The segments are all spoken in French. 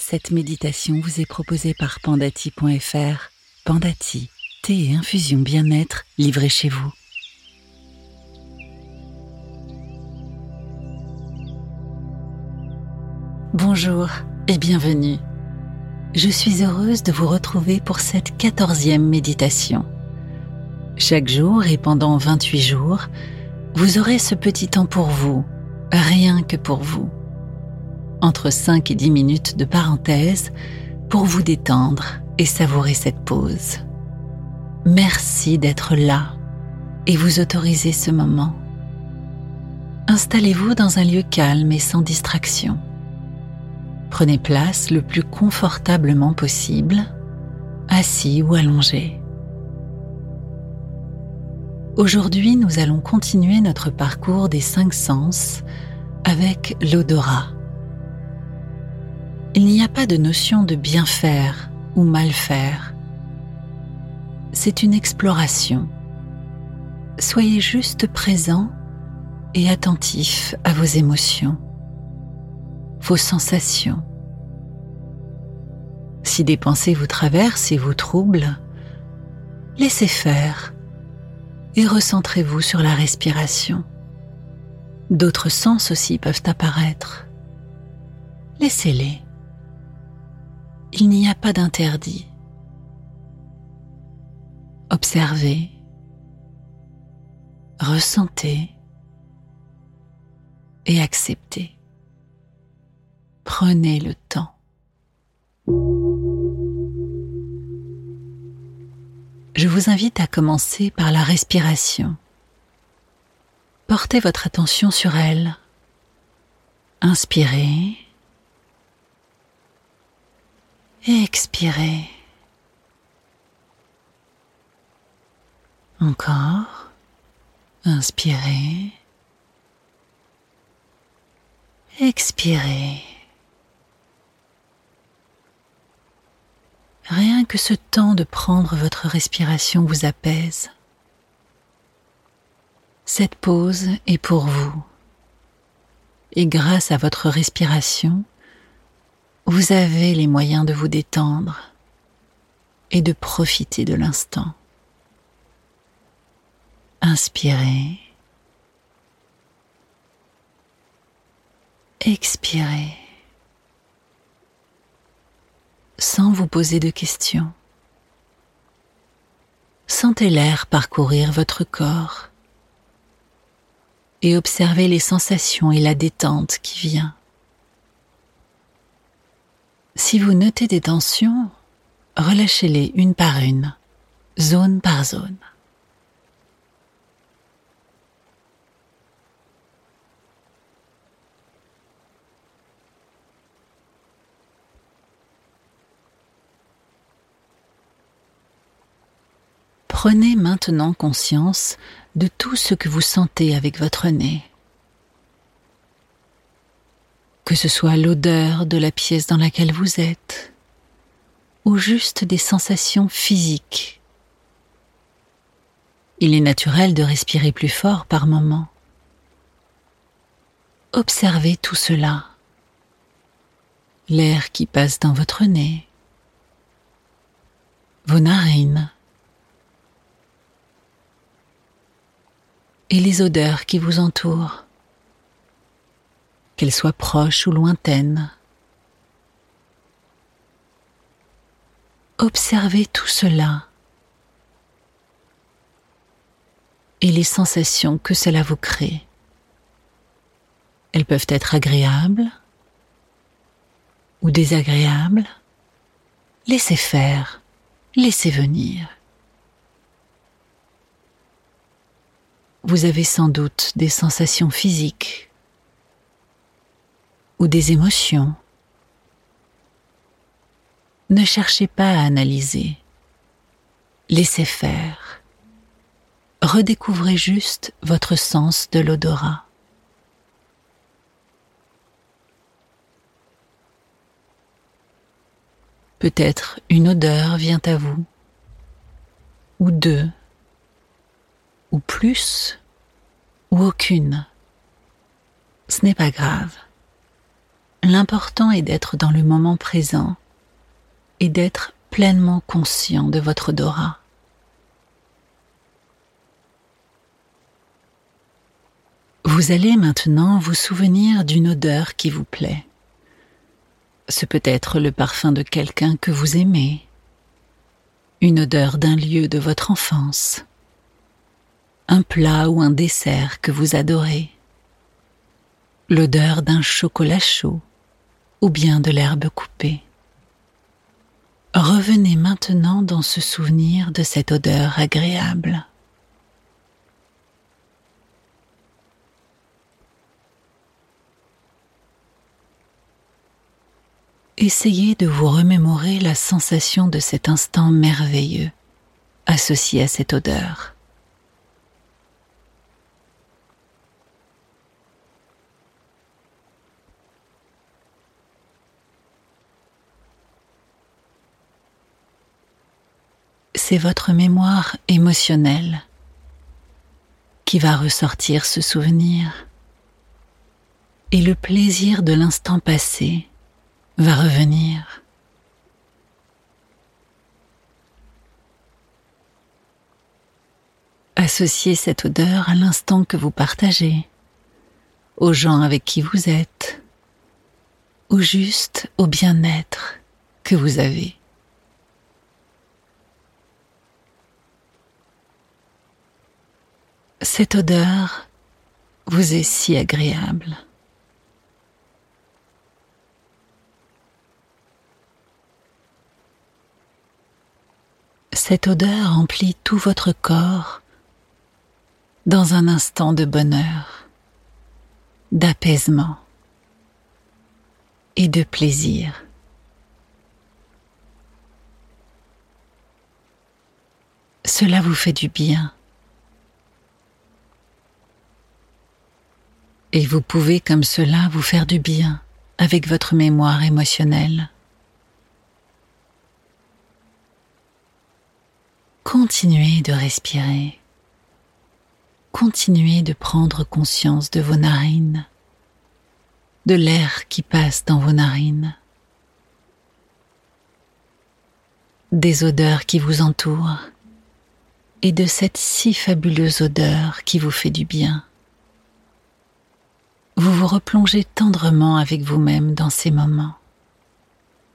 Cette méditation vous est proposée par pandati.fr. Pandati, thé et infusion bien-être livrés chez vous. Bonjour et bienvenue. Je suis heureuse de vous retrouver pour cette quatorzième méditation. Chaque jour et pendant 28 jours, vous aurez ce petit temps pour vous, rien que pour vous entre 5 et 10 minutes de parenthèse pour vous détendre et savourer cette pause. Merci d'être là et vous autoriser ce moment. Installez-vous dans un lieu calme et sans distraction. Prenez place le plus confortablement possible, assis ou allongé. Aujourd'hui, nous allons continuer notre parcours des cinq sens avec l'odorat il n'y a pas de notion de bien faire ou mal faire. C'est une exploration. Soyez juste présent et attentif à vos émotions, vos sensations. Si des pensées vous traversent et vous troublent, laissez faire et recentrez-vous sur la respiration. D'autres sens aussi peuvent apparaître. Laissez-les il n'y a pas d'interdit. Observez, ressentez et acceptez. Prenez le temps. Je vous invite à commencer par la respiration. Portez votre attention sur elle. Inspirez expirez. Encore. Inspirez. Expirez. Rien que ce temps de prendre votre respiration vous apaise. Cette pause est pour vous. Et grâce à votre respiration, vous avez les moyens de vous détendre et de profiter de l'instant. Inspirez. Expirez. Sans vous poser de questions. Sentez l'air parcourir votre corps et observez les sensations et la détente qui vient. Si vous notez des tensions, relâchez-les une par une, zone par zone. Prenez maintenant conscience de tout ce que vous sentez avec votre nez que ce soit l'odeur de la pièce dans laquelle vous êtes, ou juste des sensations physiques. Il est naturel de respirer plus fort par moments. Observez tout cela. L'air qui passe dans votre nez, vos narines et les odeurs qui vous entourent qu'elle soit proche ou lointaine. Observez tout cela et les sensations que cela vous crée. Elles peuvent être agréables ou désagréables. Laissez faire, laissez venir. Vous avez sans doute des sensations physiques ou des émotions. Ne cherchez pas à analyser. Laissez faire. Redécouvrez juste votre sens de l'odorat. Peut-être une odeur vient à vous, ou deux, ou plus, ou aucune. Ce n'est pas grave l'important est d'être dans le moment présent et d'être pleinement conscient de votre odorat. Vous allez maintenant vous souvenir d'une odeur qui vous plaît. Ce peut être le parfum de quelqu'un que vous aimez, une odeur d'un lieu de votre enfance, un plat ou un dessert que vous adorez, l'odeur d'un chocolat chaud ou bien de l'herbe coupée. Revenez maintenant dans ce souvenir de cette odeur agréable. Essayez de vous remémorer la sensation de cet instant merveilleux associé à cette odeur. C'est votre mémoire émotionnelle qui va ressortir ce souvenir. Et le plaisir de l'instant passé va revenir. Associez cette odeur à l'instant que vous partagez, aux gens avec qui vous êtes, ou juste au bien-être que vous avez. Cette odeur vous est si agréable. Cette odeur emplit tout votre corps dans un instant de bonheur, d'apaisement et de plaisir. Cela vous fait du bien. Et vous pouvez comme cela vous faire du bien avec votre mémoire émotionnelle. Continuez de respirer. Continuez de prendre conscience de vos narines, de l'air qui passe dans vos narines, des odeurs qui vous entourent et de cette si fabuleuse odeur qui vous fait du bien replongez tendrement avec vous-même dans ces moments.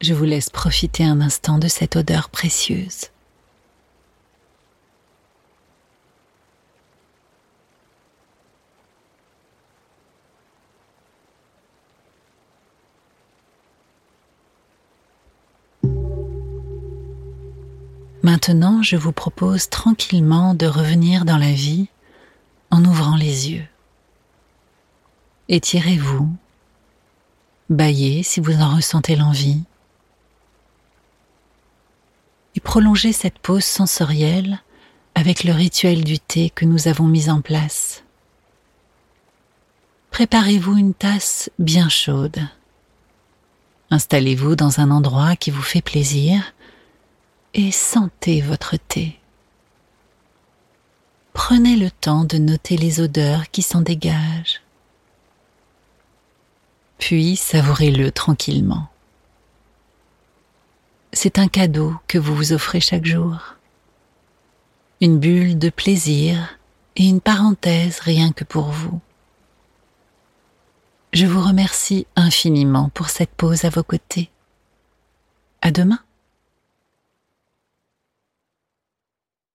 Je vous laisse profiter un instant de cette odeur précieuse. Maintenant, je vous propose tranquillement de revenir dans la vie en ouvrant les yeux. Étirez-vous, baillez si vous en ressentez l'envie, et prolongez cette pause sensorielle avec le rituel du thé que nous avons mis en place. Préparez-vous une tasse bien chaude. Installez-vous dans un endroit qui vous fait plaisir et sentez votre thé. Prenez le temps de noter les odeurs qui s'en dégagent puis savourez-le tranquillement. C'est un cadeau que vous vous offrez chaque jour. Une bulle de plaisir et une parenthèse rien que pour vous. Je vous remercie infiniment pour cette pause à vos côtés. À demain.